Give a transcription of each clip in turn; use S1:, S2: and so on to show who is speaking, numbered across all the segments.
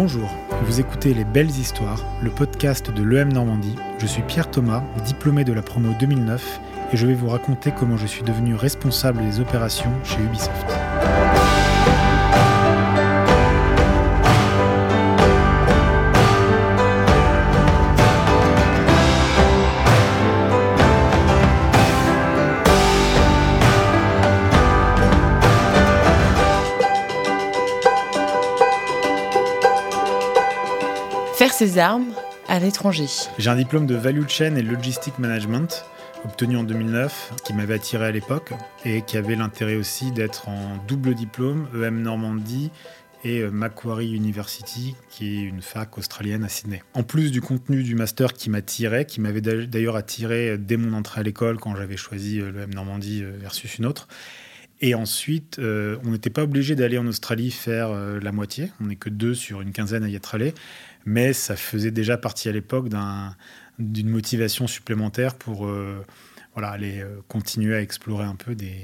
S1: Bonjour, vous écoutez Les Belles Histoires, le podcast de l'EM Normandie. Je suis Pierre Thomas, diplômé de la promo 2009, et je vais vous raconter comment je suis devenu responsable des opérations chez Ubisoft.
S2: Faire ses armes à l'étranger.
S1: J'ai un diplôme de Value Chain et Logistic Management obtenu en 2009, qui m'avait attiré à l'époque et qui avait l'intérêt aussi d'être en double diplôme, EM Normandie et euh, Macquarie University, qui est une fac australienne à Sydney. En plus du contenu du master qui m'attirait, qui m'avait d'ailleurs attiré dès mon entrée à l'école quand j'avais choisi euh, l'EM Normandie euh, versus une autre. Et ensuite, on n'était pas obligé d'aller en Australie faire la moitié. On n'est que deux sur une quinzaine à y être allé mais ça faisait déjà partie à l'époque d'une motivation supplémentaire pour euh, voilà, aller euh, continuer à explorer un peu des,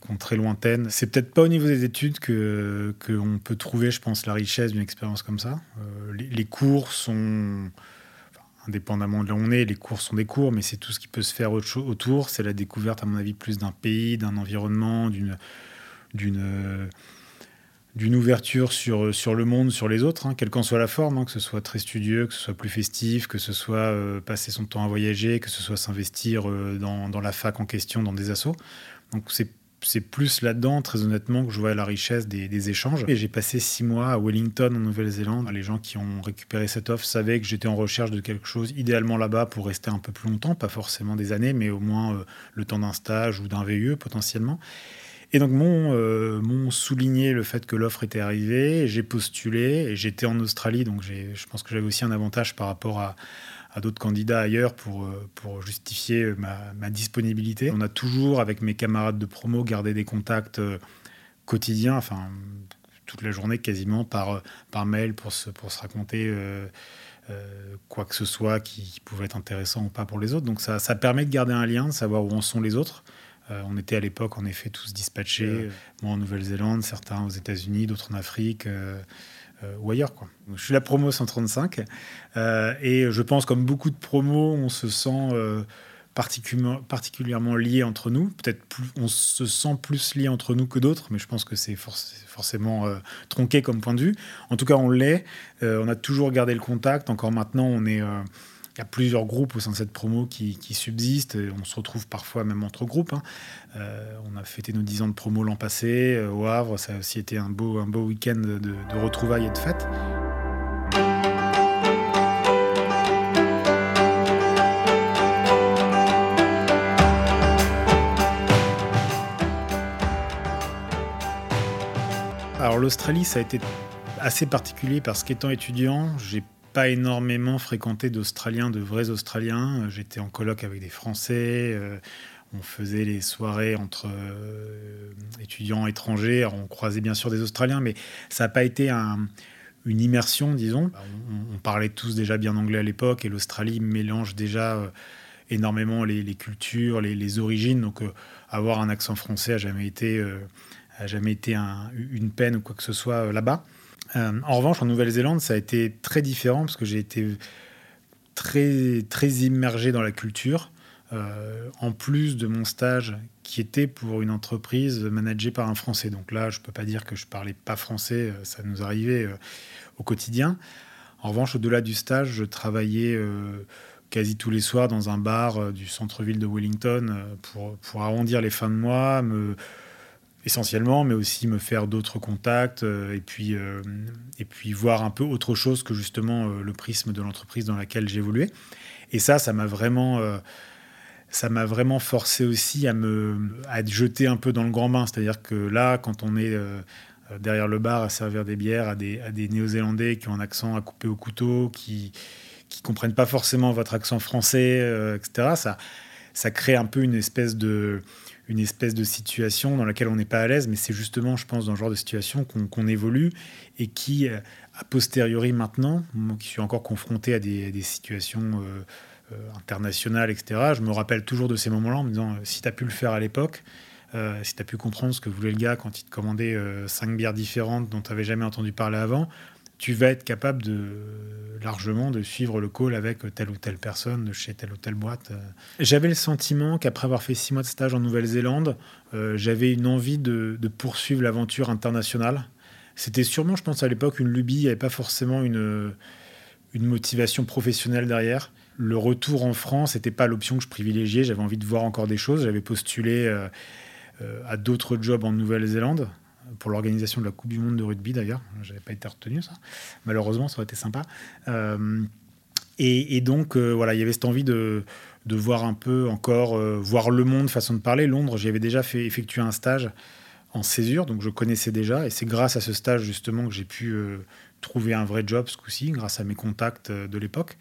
S1: contrées lointaines. C'est peut-être pas au niveau des études qu'on peut trouver, je pense, la richesse d'une expérience comme ça. Euh, les, cours sont indépendamment de là où on est, les cours sont des cours, mais c'est tout ce qui peut se faire autour. C'est la découverte, à mon avis, plus d'un pays, d'un environnement, d'une d'une ouverture sur, sur le monde, sur les autres, hein, quelle qu'en soit la forme, hein, que ce soit très studieux, que ce soit plus festif, que ce soit euh, passer son temps à voyager, que ce soit s'investir euh, dans, dans, la fac en question, dans des assos. Donc c'est c'est plus là-dedans, très honnêtement, que je vois la richesse des, échanges. Et j'ai passé six mois à Wellington, en Nouvelle-Zélande. Les gens qui ont récupéré cette offre savaient que j'étais en recherche de quelque chose, idéalement là-bas, pour rester un peu plus longtemps, pas forcément des années, mais au moins euh, le temps d'un stage ou d'un VE potentiellement. Et donc, m'ont euh, souligné le fait que l'offre était arrivée, j'ai postulé, et j'étais en Australie, donc je pense que j'avais aussi un avantage par rapport à, d'autres candidats ailleurs pour, euh, pour justifier ma, disponibilité. On a toujours, avec mes camarades de promo, gardé des contacts euh, quotidiens, enfin, toute la journée quasiment, par, par mail pour se, pour se raconter. quoi que ce soit qui, pouvait être intéressant ou pas pour les autres. Donc ça, ça permet de garder un lien, de savoir où en sont les autres. Euh, on était à l'époque, en effet, tous dispatchés. Moi en Nouvelle-Zélande, certains aux États-Unis, d'autres en Afrique. Euh, euh, ou ailleurs. Quoi. je suis la promo 135 et je pense comme beaucoup de promos, on se sent particulièrement, particulièrement lié entre nous. Peut-être on se sent plus lié entre nous que d'autres, mais je pense que c'est forcément tronqué comme point de vue. En tout cas, on l'est. on a toujours gardé le contact. Encore maintenant, on est y a plusieurs groupes au sein de cette promo qui, subsistent. on se retrouve parfois même entre groupes. Hein. Euh, on a fêté nos 10 ans de promo l'an passé euh, au Havre. Ça a aussi été un beau, un beau week-end de, retrouvailles et de fêtes. Alors l'Australie, ça a été assez particulier parce qu'étant étudiant, j'ai pas énormément fréquenté d'Australiens, de vrais Australiens. J'étais en colloque avec des Français. Euh, on faisait les soirées entre euh, étudiants étrangers. on croisait bien sûr des Australiens, mais ça n'a pas été une immersion, disons. On, parlait tous déjà bien anglais à l'époque et l'Australie mélange déjà euh, énormément les, cultures, les, origines. Donc avoir un accent français a jamais été, a jamais été une peine ou quoi que ce soit là-bas. Euh, en revanche, en Nouvelle-Zélande, ça a été très différent parce que j'ai été très, très immergé dans la culture. Euh, en plus de mon stage qui était pour une entreprise managée par un Français. Donc là, je ne peux pas dire que je parlais pas français, euh, ça nous arrivait au quotidien. En revanche, au-delà du stage, je travaillais quasi tous les soirs dans un bar du centre-ville de Wellington pour, pour arrondir les fins de mois, me, essentiellement, mais aussi me faire d'autres contacts euh, et, puis, euh, et puis voir un peu autre chose que justement euh, le prisme de l'entreprise dans laquelle j'évoluais. Et ça, ça m'a vraiment, vraiment forcé aussi à me à jeté un peu dans le grand bain. C'est-à-dire que là, quand on est derrière le bar à servir des bières à des, à des Néo-Zélandais qui ont un accent à couper au couteau, qui qui comprennent pas forcément votre accent français, etc. Ça, ça crée un peu une espèce de une espèce de situation dans laquelle on n'est pas à l'aise, mais c'est justement, je pense, dans ce genre de situation qu'on évolue et qui, euh, a posteriori maintenant, moi qui suis encore confronté à des, situations euh, euh, internationales, etc., je me rappelle toujours de ces moments-là en me disant, si tu as pu le faire à l'époque, si tu as pu comprendre ce que voulait le gars quand il te commandait cinq bières différentes dont tu n'avais jamais entendu parler avant, tu vas être capable de largement de suivre le call avec telle ou telle personne chez telle ou telle boîte. J'avais le sentiment qu'après avoir fait six mois de stage en Nouvelle-Zélande, euh, j'avais une envie de, poursuivre l'aventure internationale. C'était sûrement, je pense à l'époque, une lubie, il n'y avait pas forcément une, une motivation professionnelle derrière. Le retour en France n'était pas l'option que je privilégiais, j'avais envie de voir encore des choses, j'avais postulé euh, euh, à d'autres jobs en Nouvelle-Zélande pour l'organisation de la Coupe du Monde de rugby d'ailleurs. Je n'avais pas été retenu ça. Malheureusement, ça aurait été sympa. Euh, et, donc, euh, voilà, il y avait cette envie de, voir un peu encore, euh, voir le monde, façon de parler. Londres, j'y avais déjà fait effectuer un stage en césure, donc je connaissais déjà. Et c'est grâce à ce stage justement que j'ai pu trouver un vrai job ce coup-ci, grâce à mes contacts de l'époque.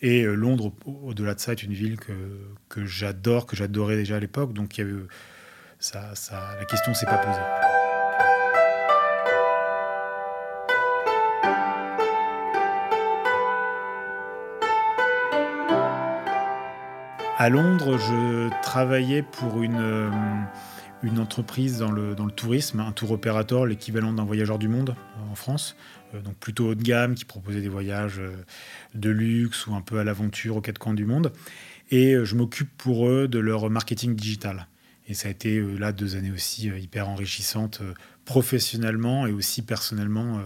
S1: Et Londres, au-delà de ça, est une ville que, j'adore, que j'adorais déjà à l'époque. Donc la question s'est pas posée. À Londres, je travaillais pour une, euh, une entreprise dans le, dans le tourisme, un tour opérateur, l'équivalent d'un voyageur du monde euh, en France, euh, donc plutôt haut de gamme, qui proposait des voyages de luxe ou un peu à l'aventure aux quatre coins du monde. Et je m'occupe pour eux de leur marketing digital. Et ça a été là deux années aussi hyper enrichissantes professionnellement et aussi personnellement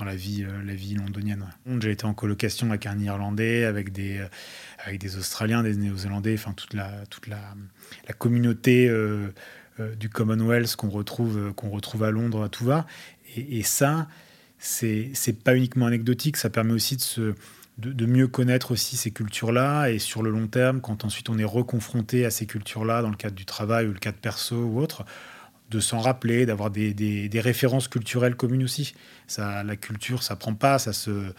S1: dans la vie, euh, la vie londonienne. J'ai été en colocation avec un Irlandais, avec des, euh, avec des Australiens, des Néo-Zélandais, enfin toute la, toute la, communauté euh, du Commonwealth qu'on retrouve, qu'on retrouve à Londres à tout va. Et, et ça, c'est pas uniquement anecdotique, ça permet aussi de se de, mieux connaître aussi ces cultures-là et sur le long terme, quand ensuite on est reconfronté à ces cultures-là dans le cadre du travail ou le cadre perso ou autre, de s'en rappeler, d'avoir des, références culturelles communes aussi. La culture, ça prend pas, ça se,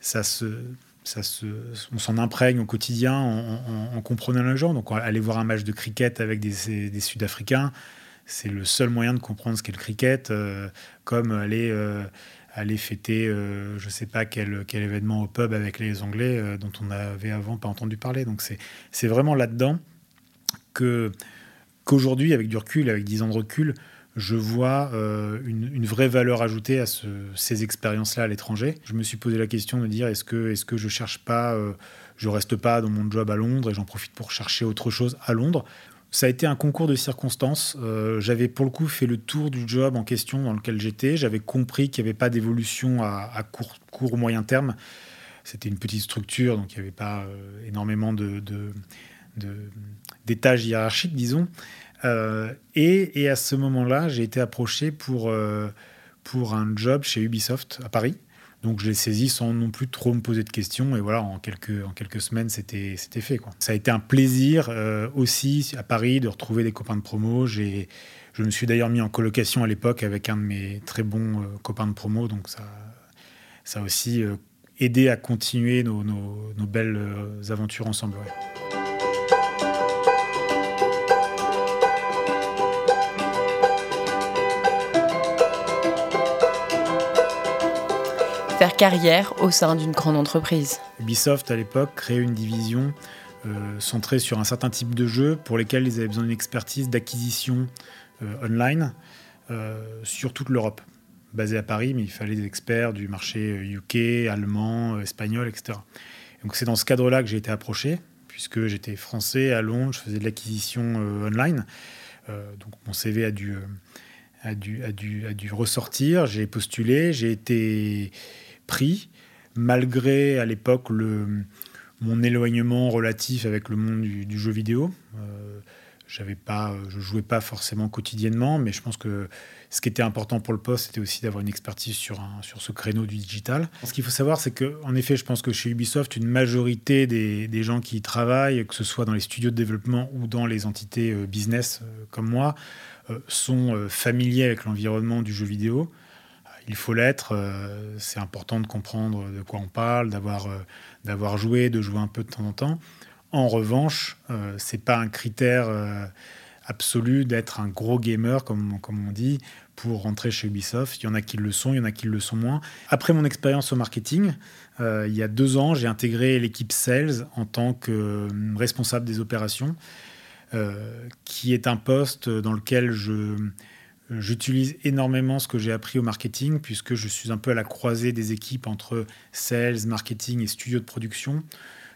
S1: ça se, ça se, on s'en imprègne au quotidien en, comprenant les gens. Donc aller voir un match de cricket avec des, Sud-Africains, c'est le seul moyen de comprendre ce qu'est le cricket, euh, comme aller, euh, aller fêter, euh, je sais pas quel, quel événement au pub avec les Anglais dont on n'avait avant pas entendu parler. Donc c'est vraiment là-dedans que qu'aujourd'hui, avec du recul, avec 10 ans de recul, je vois euh, une, vraie valeur ajoutée à ces expériences-là à l'étranger. Je me suis posé la question de dire est-ce que, est que je cherche pas, euh, je reste pas dans mon job à Londres et j'en profite pour chercher autre chose à Londres? Ça a été un concours de circonstances. Euh, j'avais pour le coup fait le tour du job en question dans lequel j'étais. J'avais compris qu'il n'y avait pas d'évolution à, court, court ou moyen terme. C'était une petite structure, donc il n'y avait pas énormément de d'étage hiérarchique, disons. Euh, et, à ce moment-là, j'ai été approché pour, euh, pour un job chez Ubisoft à Paris. Donc je l'ai saisi sans non plus trop me poser de questions. Et voilà, en quelques, en quelques semaines, c'était fait. Ça a été un plaisir euh, aussi à Paris de retrouver des copains de promo. Je me suis d'ailleurs mis en colocation à l'époque avec un de mes très bons copains de promo. Donc ça, ça a aussi aidé à continuer nos, nos belles aventures ensemble.
S2: Faire carrière au sein d'une grande entreprise.
S1: Ubisoft, à l'époque, créait une division euh, centrée sur un certain type de jeux pour lesquels ils avaient besoin d'une expertise d'acquisition euh, online euh, sur toute l'Europe. Basé à Paris, mais il fallait des experts du marché UK, allemand, espagnol, etc. Donc c'est dans ce cadre-là que j'ai été approché, puisque j'étais français à Londres, je faisais de l'acquisition online. donc mon CV a dû ressortir, j'ai postulé, j'ai été malgré à l'époque mon éloignement relatif avec le monde du, jeu vidéo. Euh, j'avais pas, je jouais pas forcément quotidiennement, mais je pense que ce qui était important pour le poste, c'était aussi d'avoir une expertise sur, ce créneau du digital. Ce qu'il faut savoir, c'est que, en effet, je pense que chez Ubisoft, une majorité des, des, gens qui y travaillent, que ce soit dans les studios de développement ou dans les entités euh, business euh, comme moi, sont familiers avec l'environnement du jeu vidéo il faut l'être. Euh, c'est important de comprendre de quoi on parle, d'avoir euh, d'avoir joué, de jouer un peu de temps en temps. En revanche, euh, c'est pas un critère absolu d'être un gros gamer, comme, comme on dit, pour rentrer chez Ubisoft. Il y en a qui le sont, il y en a qui le sont moins. Après mon expérience au marketing, il y a deux ans, j'ai intégré l'équipe Sales en tant que responsable des opérations, qui est un poste dans lequel je J'utilise énormément ce que j'ai appris au marketing puisque je suis un peu à la croisée des équipes entre sales, marketing et studio de production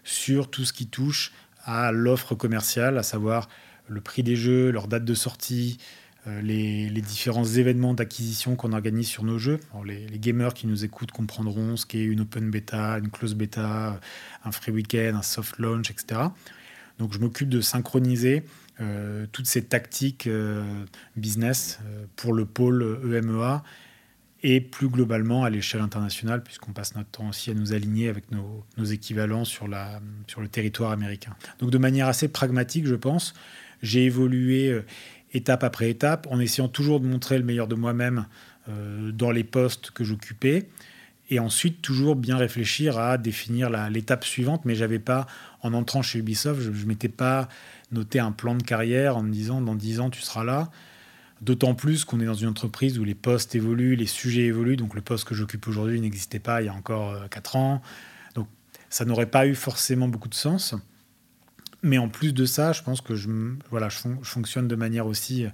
S1: sur tout ce qui touche à l'offre commerciale, à savoir le prix des jeux, leur date de sortie, euh, les, différents événements d'acquisition qu'on organise sur nos jeux. les, gamers qui nous écoutent comprendront ce qu'est une open beta, une close beta, un free weekend, un soft launch, etc. Donc je m'occupe de synchroniser euh, toutes ces tactiques euh, business euh, pour le pôle EMEA et plus globalement à l'échelle internationale, puisqu'on passe notre temps aussi à nous aligner avec nos, équivalents sur, le territoire américain. Donc de manière assez pragmatique, je pense, j'ai évolué étape après étape en essayant toujours de montrer le meilleur de moi-même dans les postes que j'occupais et ensuite toujours bien réfléchir à définir l'étape suivante. Mais j'avais pas, en entrant chez Ubisoft, je ne m'étais pas noter un plan de carrière en me disant dans 10 ans tu seras là. D'autant plus qu'on est dans une entreprise où les postes évoluent, les sujets évoluent. Donc le poste que j'occupe aujourd'hui n'existait pas il y a encore 4 euh, ans. Donc ça n'aurait pas eu forcément beaucoup de sens. Mais en plus de ça, je pense que je, voilà, fonctionne de manière aussi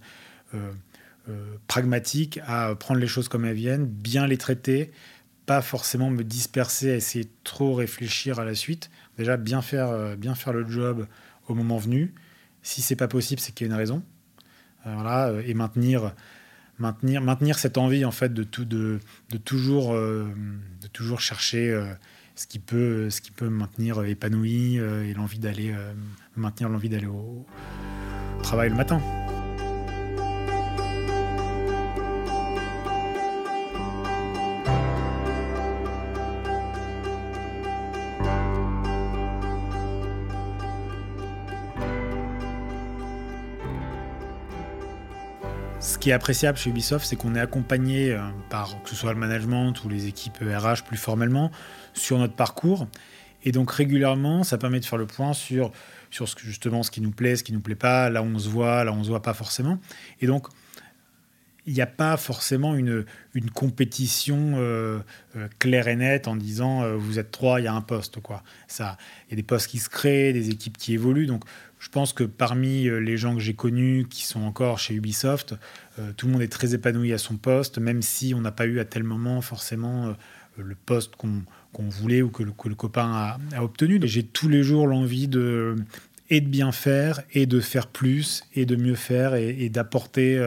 S1: euh, euh, pragmatique à prendre les choses comme elles viennent, bien les traiter, pas forcément me disperser à essayer trop réfléchir à la suite. Déjà, bien faire, bien faire le job au moment venu si c'est pas possible, c'est qu'il y a une raison. Euh, voilà, euh, et maintenir, maintenir, maintenir cette envie en fait de, tout, de, toujours, euh, de toujours chercher ce qui peut, ce qui peut me maintenir épanoui et l'envie d'aller, maintenir l'envie d'aller au travail le matin. Qui est appréciable chez Ubisoft, c'est qu'on est accompagné euh, par que ce soit le management ou les équipes RH plus formellement sur notre parcours. Et donc régulièrement, ça permet de faire le point sur, sur ce, justement ce qui nous plaît, ce qui nous plaît pas, là où on se voit, là où on se voit pas forcément. Et donc, il n'y a pas forcément une, une compétition euh, euh, claire et nette en disant vous êtes trois, il y a un poste. Quoi. Il y a des postes qui se créent, des équipes qui évoluent. Donc je pense que parmi euh, les gens que j'ai connus qui sont encore chez Ubisoft, euh, tout le monde est très épanoui à son poste, même si on n'a pas eu à tel moment forcément euh, le poste qu'on voulait ou que le, copain a, obtenu. J'ai tous les jours l'envie de et bien faire et de faire plus et de mieux faire et, d'apporter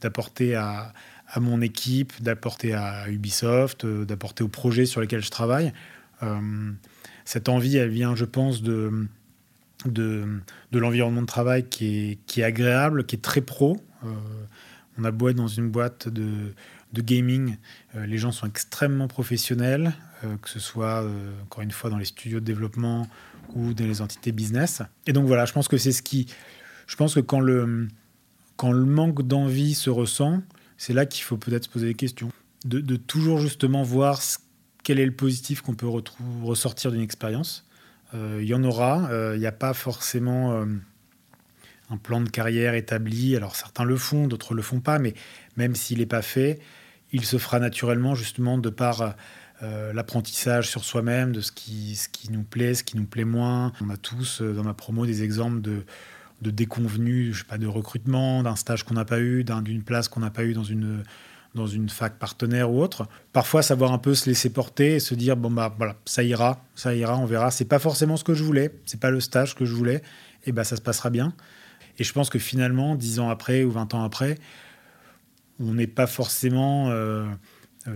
S1: d'apporter à, à, mon équipe, d'apporter à Ubisoft, d'apporter aux projets sur lesquels je travaille. cette envie, elle vient, je pense, de de, de l'environnement de travail qui est, qui est agréable, qui est très pro. Euh, on a beau être dans une boîte de, de gaming, euh, les gens sont extrêmement professionnels, euh, que ce soit encore une fois dans les studios de développement ou dans les entités business. Et donc voilà, je pense que c'est ce qui. Je pense que quand le, quand le manque d'envie se ressent, c'est là qu'il faut peut-être se poser des questions. De, de toujours justement voir quel est le positif qu'on peut ressortir d'une expérience il y en aura. Il euh, n'y a pas forcément euh, un plan de carrière établi. Alors certains le font, d'autres le font pas, mais même s'il n'est pas fait, il se fera naturellement justement de par l'apprentissage sur soi-même, de ce qui, ce qui nous plaît, ce qui nous plaît moins. On a tous dans ma promo des exemples de, de déconvenus, je sais pas, de recrutement, d'un stage qu'on n'a pas eu, d'une place qu'on n'a pas eu dans une dans une fac partenaire ou autre. Parfois, savoir un peu se laisser porter et se dire bon bah voilà, ça ira, ça ira, on verra. C'est pas forcément ce que je voulais, c'est pas le stage que je voulais, et bah ça se passera bien. Et je pense que finalement, dix ans après ou 20 ans après, on n'est pas forcément euh,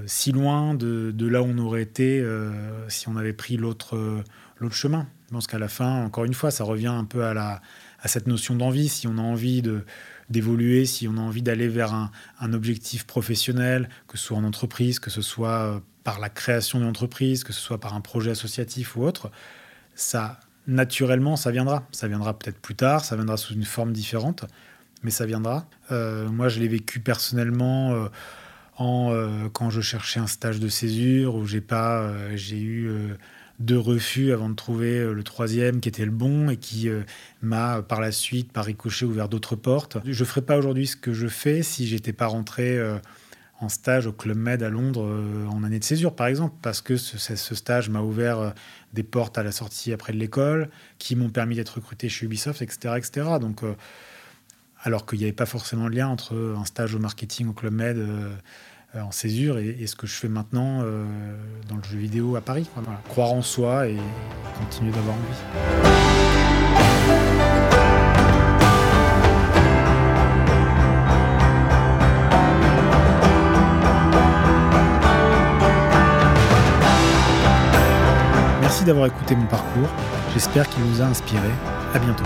S1: si loin de, là où on aurait été euh, si on avait pris l'autre l'autre chemin. Je pense qu'à la fin, encore une fois, ça revient un peu à, cette notion d'envie. Si on a envie d'évoluer, si on a envie d'aller vers un, objectif professionnel, que ce soit en entreprise, que ce soit euh, par la création d'une entreprise, que ce soit par un projet associatif ou autre, ça, naturellement, ça viendra. Ça viendra peut-être plus tard, ça viendra sous une forme différente, mais ça viendra. Euh, moi, je l'ai vécu personnellement euh, en, quand je cherchais un stage de césure, où j'ai pas, j'ai eu deux refus avant de trouver euh, le troisième qui était le bon et qui euh, m'a par la suite, par ricochet, ouvert d'autres portes. Je ne ferais pas aujourd'hui ce que je fais si j'étais pas rentré euh, en stage au Club Med à Londres en année de césure, par exemple, parce que ce stage m'a ouvert des portes à la sortie après de l'école, qui m'ont permis d'être recruté chez Ubisoft, etc. etc. Donc, alors qu'il n'y avait pas forcément de lien entre un stage au marketing au Club Med euh, en césure et, ce que je fais maintenant euh, dans le jeu vidéo à Paris. Croire en soi et continuer d'avoir envie. Merci d'avoir écouté mon parcours. J'espère qu'il vous a inspiré. À bientôt.